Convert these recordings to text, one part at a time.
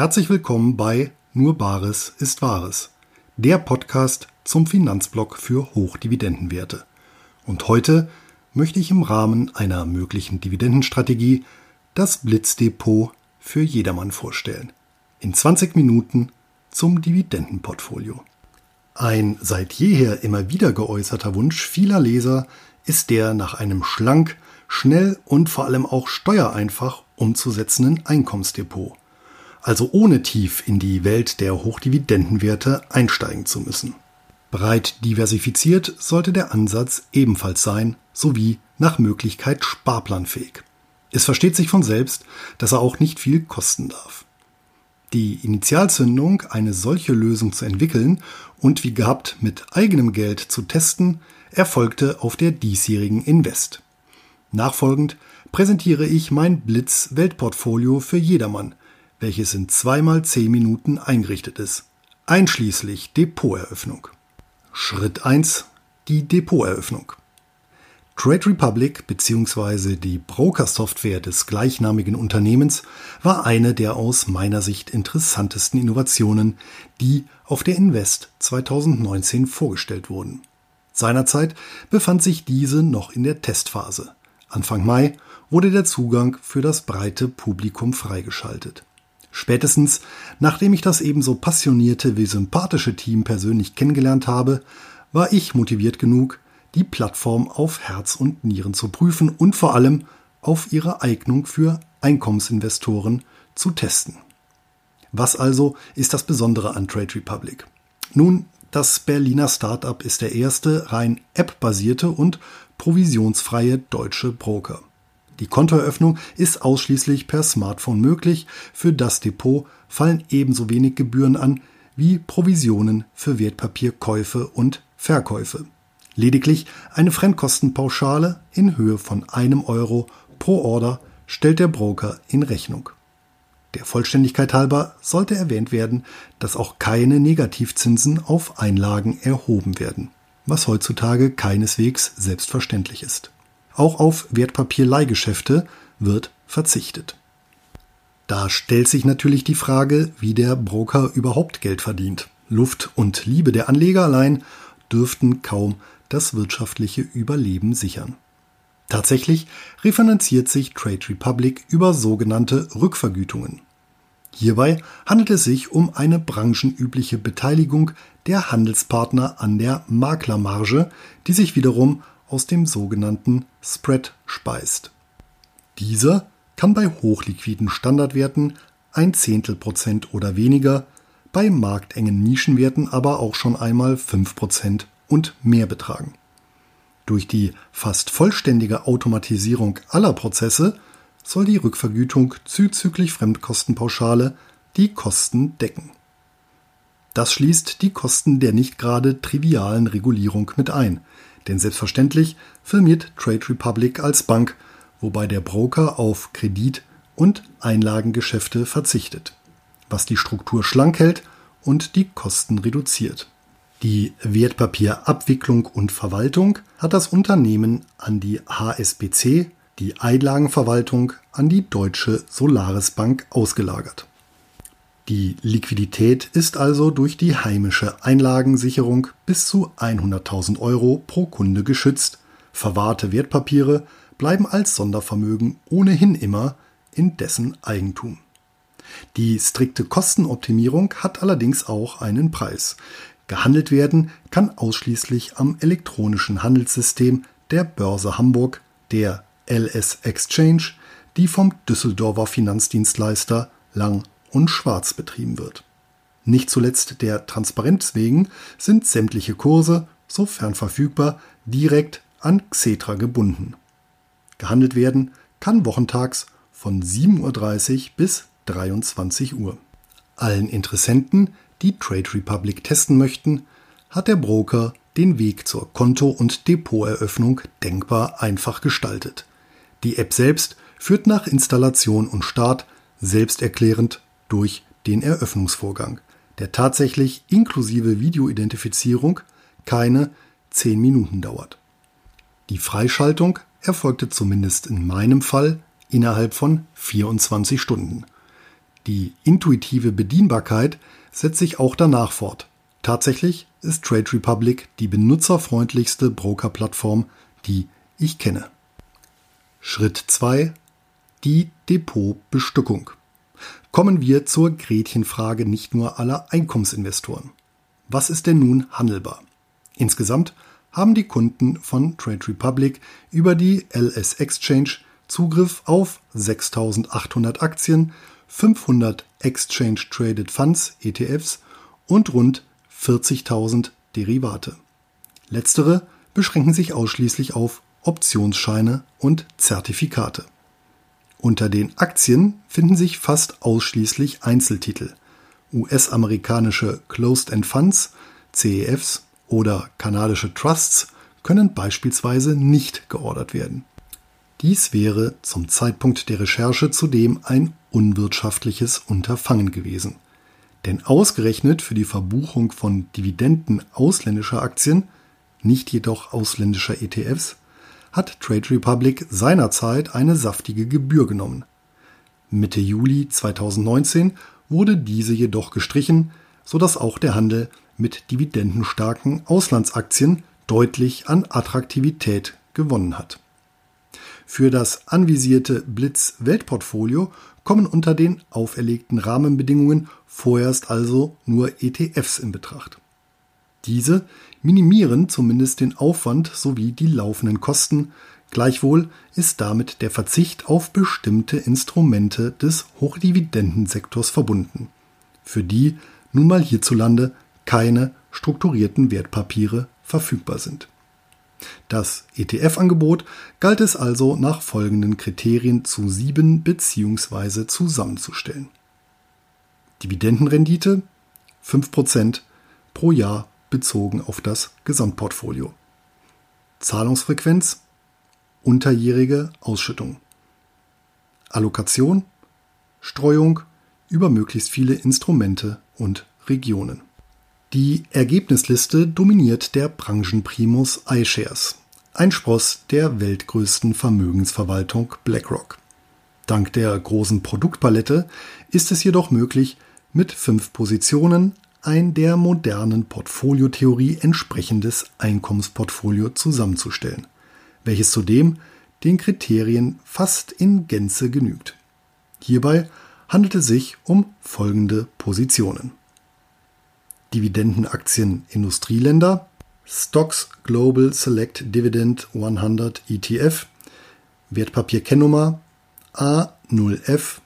Herzlich willkommen bei Nur Bares ist Wahres, der Podcast zum Finanzblock für Hochdividendenwerte. Und heute möchte ich im Rahmen einer möglichen Dividendenstrategie das Blitzdepot für jedermann vorstellen. In 20 Minuten zum Dividendenportfolio. Ein seit jeher immer wieder geäußerter Wunsch vieler Leser ist der nach einem schlank, schnell und vor allem auch steuereinfach umzusetzenden Einkommensdepot also ohne tief in die Welt der Hochdividendenwerte einsteigen zu müssen. Breit diversifiziert sollte der Ansatz ebenfalls sein, sowie nach Möglichkeit sparplanfähig. Es versteht sich von selbst, dass er auch nicht viel kosten darf. Die Initialzündung, eine solche Lösung zu entwickeln und wie gehabt mit eigenem Geld zu testen, erfolgte auf der diesjährigen Invest. Nachfolgend präsentiere ich mein Blitz-Weltportfolio für jedermann, welches in zweimal zehn Minuten eingerichtet ist, einschließlich Depoteröffnung. Schritt 1. Die Depoteröffnung. Trade Republic bzw. die Broker-Software des gleichnamigen Unternehmens war eine der aus meiner Sicht interessantesten Innovationen, die auf der Invest 2019 vorgestellt wurden. Seinerzeit befand sich diese noch in der Testphase. Anfang Mai wurde der Zugang für das breite Publikum freigeschaltet. Spätestens, nachdem ich das ebenso passionierte wie sympathische Team persönlich kennengelernt habe, war ich motiviert genug, die Plattform auf Herz und Nieren zu prüfen und vor allem auf ihre Eignung für Einkommensinvestoren zu testen. Was also ist das Besondere an Trade Republic? Nun, das Berliner Startup ist der erste rein App-basierte und provisionsfreie deutsche Broker. Die Kontoeröffnung ist ausschließlich per Smartphone möglich. Für das Depot fallen ebenso wenig Gebühren an wie Provisionen für Wertpapierkäufe und Verkäufe. Lediglich eine Fremdkostenpauschale in Höhe von einem Euro pro Order stellt der Broker in Rechnung. Der Vollständigkeit halber sollte erwähnt werden, dass auch keine Negativzinsen auf Einlagen erhoben werden, was heutzutage keineswegs selbstverständlich ist. Auch auf Wertpapierleihgeschäfte wird verzichtet. Da stellt sich natürlich die Frage, wie der Broker überhaupt Geld verdient. Luft und Liebe der Anleger allein dürften kaum das wirtschaftliche Überleben sichern. Tatsächlich refinanziert sich Trade Republic über sogenannte Rückvergütungen. Hierbei handelt es sich um eine branchenübliche Beteiligung der Handelspartner an der Maklermarge, die sich wiederum aus dem sogenannten Spread speist. Dieser kann bei hochliquiden Standardwerten ein Zehntel Prozent oder weniger, bei marktengen Nischenwerten aber auch schon einmal 5 Prozent und mehr betragen. Durch die fast vollständige Automatisierung aller Prozesse soll die Rückvergütung zuzüglich Fremdkostenpauschale die Kosten decken. Das schließt die Kosten der nicht gerade trivialen Regulierung mit ein, denn selbstverständlich firmiert Trade Republic als Bank, wobei der Broker auf Kredit- und Einlagengeschäfte verzichtet, was die Struktur schlank hält und die Kosten reduziert. Die Wertpapierabwicklung und Verwaltung hat das Unternehmen an die HSBC, die Einlagenverwaltung an die Deutsche Solaris Bank ausgelagert. Die Liquidität ist also durch die heimische Einlagensicherung bis zu 100.000 Euro pro Kunde geschützt. Verwahrte Wertpapiere bleiben als Sondervermögen ohnehin immer in dessen Eigentum. Die strikte Kostenoptimierung hat allerdings auch einen Preis. Gehandelt werden kann ausschließlich am elektronischen Handelssystem der Börse Hamburg, der LS Exchange, die vom Düsseldorfer Finanzdienstleister Lang und schwarz betrieben wird. Nicht zuletzt der Transparenz wegen sind sämtliche Kurse, sofern verfügbar, direkt an Xetra gebunden. Gehandelt werden kann wochentags von 7.30 Uhr bis 23 Uhr. Allen Interessenten, die Trade Republic testen möchten, hat der Broker den Weg zur Konto- und Depoteröffnung denkbar einfach gestaltet. Die App selbst führt nach Installation und Start selbsterklärend durch den Eröffnungsvorgang, der tatsächlich inklusive Videoidentifizierung keine 10 Minuten dauert. Die Freischaltung erfolgte zumindest in meinem Fall innerhalb von 24 Stunden. Die intuitive Bedienbarkeit setzt sich auch danach fort. Tatsächlich ist Trade Republic die benutzerfreundlichste Broker-Plattform, die ich kenne. Schritt 2. Die Depotbestückung. Kommen wir zur Gretchenfrage nicht nur aller Einkommensinvestoren. Was ist denn nun handelbar? Insgesamt haben die Kunden von Trade Republic über die LS Exchange Zugriff auf 6800 Aktien, 500 Exchange Traded Funds ETFs und rund 40.000 Derivate. Letztere beschränken sich ausschließlich auf Optionsscheine und Zertifikate. Unter den Aktien finden sich fast ausschließlich Einzeltitel. US-amerikanische Closed-End Funds, CEFs oder kanadische Trusts können beispielsweise nicht geordert werden. Dies wäre zum Zeitpunkt der Recherche zudem ein unwirtschaftliches Unterfangen gewesen. Denn ausgerechnet für die Verbuchung von Dividenden ausländischer Aktien, nicht jedoch ausländischer ETFs, hat Trade Republic seinerzeit eine saftige Gebühr genommen. Mitte Juli 2019 wurde diese jedoch gestrichen, sodass auch der Handel mit dividendenstarken Auslandsaktien deutlich an Attraktivität gewonnen hat. Für das anvisierte Blitz Weltportfolio kommen unter den auferlegten Rahmenbedingungen vorerst also nur ETFs in Betracht. Diese minimieren zumindest den Aufwand sowie die laufenden Kosten, gleichwohl ist damit der Verzicht auf bestimmte Instrumente des Hochdividendensektors verbunden, für die nun mal hierzulande keine strukturierten Wertpapiere verfügbar sind. Das ETF-Angebot galt es also nach folgenden Kriterien zu sieben bzw. zusammenzustellen. Dividendenrendite 5% pro Jahr bezogen auf das Gesamtportfolio. Zahlungsfrequenz unterjährige Ausschüttung. Allokation Streuung über möglichst viele Instrumente und Regionen. Die Ergebnisliste dominiert der Branchenprimus iShares, ein Spross der weltgrößten Vermögensverwaltung BlackRock. Dank der großen Produktpalette ist es jedoch möglich, mit fünf Positionen ein der modernen Portfoliotheorie entsprechendes Einkommensportfolio zusammenzustellen, welches zudem den Kriterien fast in Gänze genügt. Hierbei handelt es sich um folgende Positionen. Dividendenaktien Industrieländer, Stocks Global Select Dividend 100 ETF, Wertpapierkennnummer A0F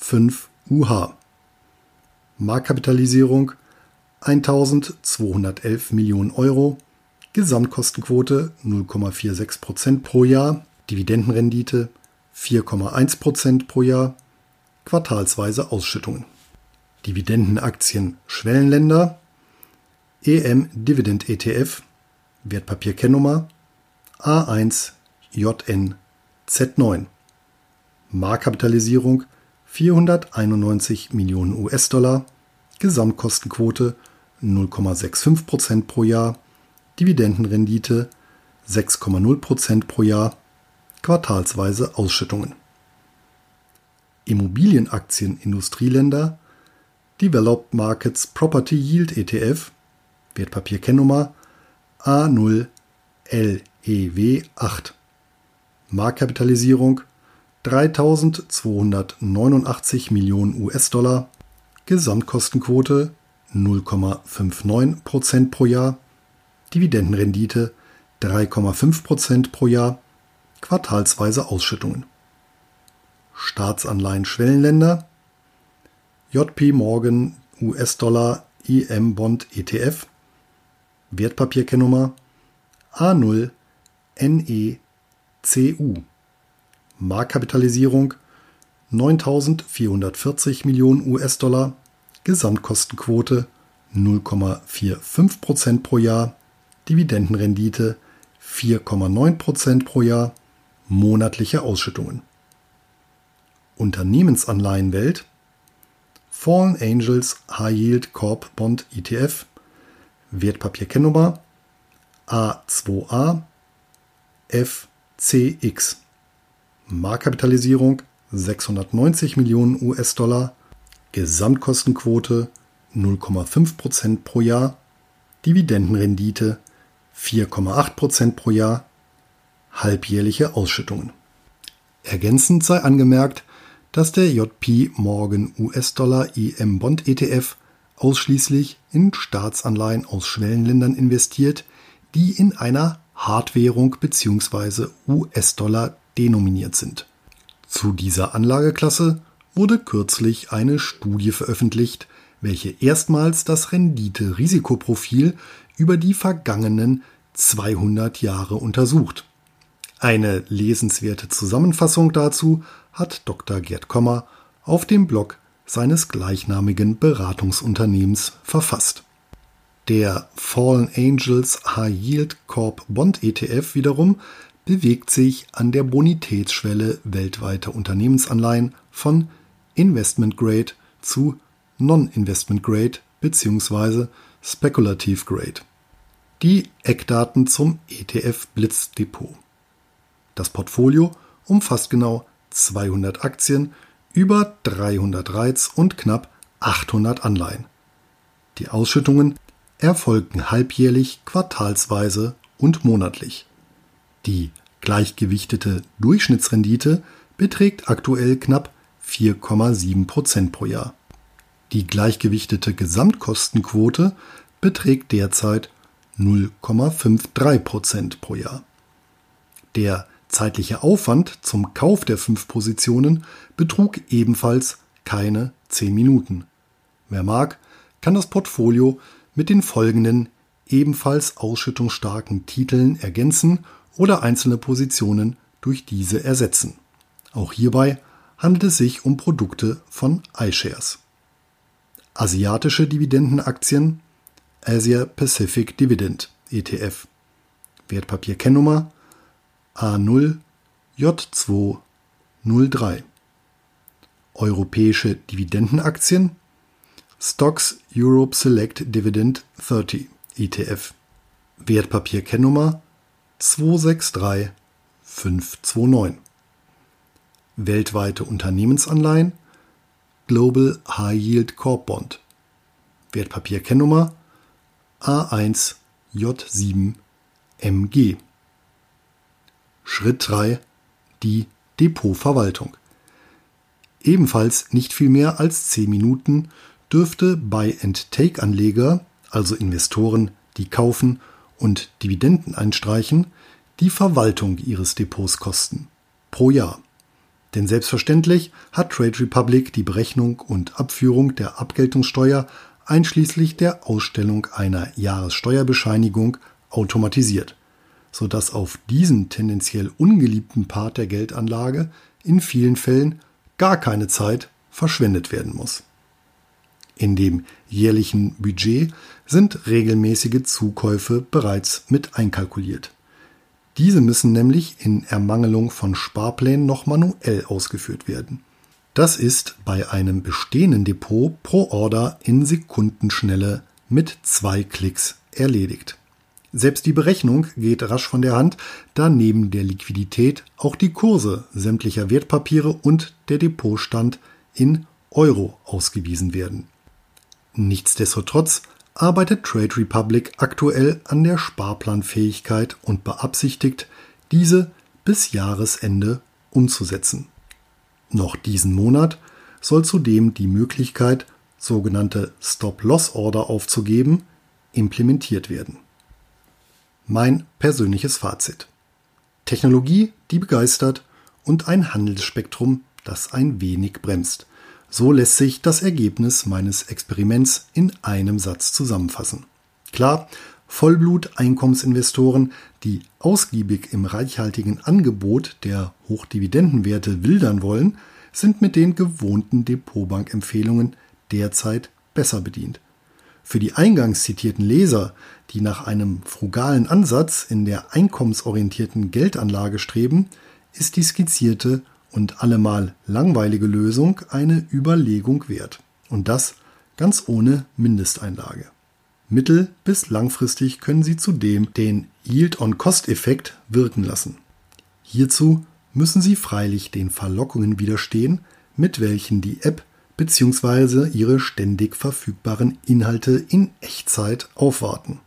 5UH. Marktkapitalisierung 1211 Millionen Euro, Gesamtkostenquote 0,46% pro Jahr, Dividendenrendite 4,1% pro Jahr, quartalsweise Ausschüttungen. Dividendenaktien Schwellenländer, EM Dividend ETF, Wertpapierkennnummer A1 JN Z9. Marktkapitalisierung 491 Millionen US-Dollar, Gesamtkostenquote 0,65% pro Jahr, Dividendenrendite 6,0% pro Jahr, quartalsweise Ausschüttungen. Immobilienaktien Industrieländer Developed Markets Property Yield ETF, Wertpapierkennnummer A0LEW8. Marktkapitalisierung 3289 Millionen US-Dollar, Gesamtkostenquote 0,59% pro Jahr, Dividendenrendite 3,5% pro Jahr, quartalsweise Ausschüttungen. Staatsanleihen Schwellenländer JP Morgan US-Dollar IM Bond ETF, Wertpapierkennnummer A0 NECU, Marktkapitalisierung 9.440 Millionen US-Dollar, Gesamtkostenquote 0,45% pro Jahr, Dividendenrendite 4,9% pro Jahr, monatliche Ausschüttungen. Unternehmensanleihenwelt Fallen Angels High Yield Corp Bond ETF, Wertpapierkennnummer A2A FCX, Marktkapitalisierung 690 Millionen US-Dollar, Gesamtkostenquote 0,5% pro Jahr, Dividendenrendite 4,8% pro Jahr, halbjährliche Ausschüttungen. Ergänzend sei angemerkt, dass der JP Morgan US-Dollar EM Bond ETF ausschließlich in Staatsanleihen aus Schwellenländern investiert, die in einer Hardwährung bzw. US-Dollar denominiert sind. Zu dieser Anlageklasse wurde kürzlich eine Studie veröffentlicht, welche erstmals das Rendite-Risikoprofil über die vergangenen 200 Jahre untersucht. Eine lesenswerte Zusammenfassung dazu hat Dr. Gerd Kommer auf dem Blog seines gleichnamigen Beratungsunternehmens verfasst. Der Fallen Angels High Yield Corp Bond ETF wiederum bewegt sich an der Bonitätsschwelle weltweiter Unternehmensanleihen von Investment Grade zu Non-Investment Grade bzw. Speculative Grade. Die Eckdaten zum ETF Blitz Depot. Das Portfolio umfasst genau 200 Aktien, über 300 Reiz und knapp 800 Anleihen. Die Ausschüttungen erfolgten halbjährlich, quartalsweise und monatlich. Die gleichgewichtete Durchschnittsrendite beträgt aktuell knapp 4,7 Prozent pro Jahr. Die gleichgewichtete Gesamtkostenquote beträgt derzeit 0,53 Prozent pro Jahr. Der zeitliche Aufwand zum Kauf der fünf Positionen betrug ebenfalls keine 10 Minuten. Wer mag, kann das Portfolio mit den folgenden ebenfalls ausschüttungsstarken Titeln ergänzen oder einzelne Positionen durch diese ersetzen. Auch hierbei handelt es sich um Produkte von iShares. Asiatische Dividendenaktien Asia Pacific Dividend ETF Wertpapierkennnummer A0J203 Europäische Dividendenaktien Stocks Europe Select Dividend 30 ETF Wertpapierkennnummer 263529 Weltweite Unternehmensanleihen Global High Yield Corp Bond Wertpapierkennnummer A1J7MG Schritt 3 Die Depotverwaltung Ebenfalls nicht viel mehr als 10 Minuten dürfte Buy-and-Take-Anleger, also Investoren, die kaufen und Dividenden einstreichen, die Verwaltung ihres Depots kosten. Pro Jahr. Denn selbstverständlich hat Trade Republic die Berechnung und Abführung der Abgeltungssteuer einschließlich der Ausstellung einer Jahressteuerbescheinigung automatisiert, sodass auf diesen tendenziell ungeliebten Part der Geldanlage in vielen Fällen gar keine Zeit verschwendet werden muss. In dem jährlichen Budget sind regelmäßige Zukäufe bereits mit einkalkuliert. Diese müssen nämlich in Ermangelung von Sparplänen noch manuell ausgeführt werden. Das ist bei einem bestehenden Depot pro Order in Sekundenschnelle mit zwei Klicks erledigt. Selbst die Berechnung geht rasch von der Hand, da neben der Liquidität auch die Kurse sämtlicher Wertpapiere und der Depotstand in Euro ausgewiesen werden. Nichtsdestotrotz arbeitet Trade Republic aktuell an der Sparplanfähigkeit und beabsichtigt, diese bis Jahresende umzusetzen. Noch diesen Monat soll zudem die Möglichkeit, sogenannte Stop-Loss-Order aufzugeben, implementiert werden. Mein persönliches Fazit. Technologie, die begeistert und ein Handelsspektrum, das ein wenig bremst. So lässt sich das Ergebnis meines Experiments in einem Satz zusammenfassen. Klar, Vollblut-Einkommensinvestoren, die ausgiebig im reichhaltigen Angebot der Hochdividendenwerte wildern wollen, sind mit den gewohnten Depotbank-Empfehlungen derzeit besser bedient. Für die eingangs zitierten Leser, die nach einem frugalen Ansatz in der einkommensorientierten Geldanlage streben, ist die skizzierte und allemal langweilige Lösung eine Überlegung wert. Und das ganz ohne Mindesteinlage. Mittel- bis langfristig können Sie zudem den Yield-on-Cost-Effekt wirken lassen. Hierzu müssen Sie freilich den Verlockungen widerstehen, mit welchen die App bzw. ihre ständig verfügbaren Inhalte in Echtzeit aufwarten.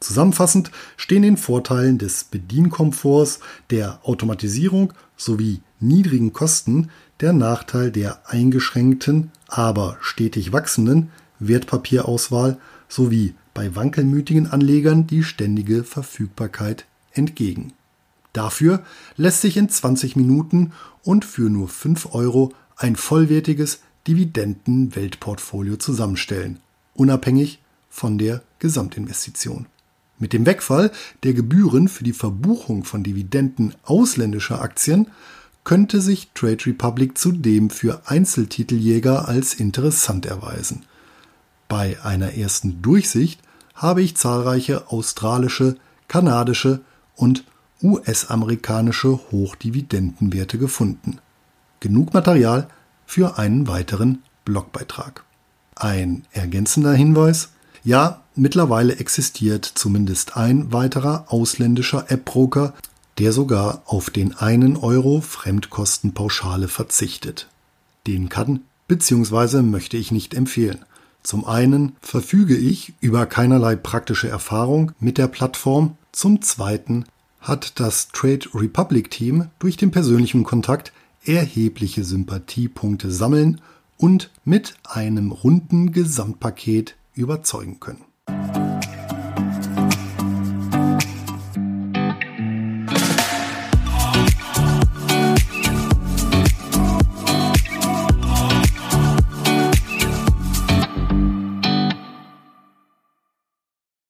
Zusammenfassend stehen den Vorteilen des Bedienkomforts, der Automatisierung sowie niedrigen Kosten der Nachteil der eingeschränkten, aber stetig wachsenden Wertpapierauswahl sowie bei wankelmütigen Anlegern die ständige Verfügbarkeit entgegen. Dafür lässt sich in 20 Minuten und für nur 5 Euro ein vollwertiges Dividenden-Weltportfolio zusammenstellen, unabhängig von der Gesamtinvestition. Mit dem Wegfall der Gebühren für die Verbuchung von Dividenden ausländischer Aktien könnte sich Trade Republic zudem für Einzeltiteljäger als interessant erweisen. Bei einer ersten Durchsicht habe ich zahlreiche australische, kanadische und US-amerikanische Hochdividendenwerte gefunden. Genug Material für einen weiteren Blogbeitrag. Ein ergänzender Hinweis. Ja, mittlerweile existiert zumindest ein weiterer ausländischer App-Broker, der sogar auf den einen Euro Fremdkostenpauschale verzichtet. Den kann bzw. möchte ich nicht empfehlen. Zum einen verfüge ich über keinerlei praktische Erfahrung mit der Plattform, zum zweiten hat das Trade Republic Team durch den persönlichen Kontakt erhebliche Sympathiepunkte sammeln und mit einem runden Gesamtpaket überzeugen können.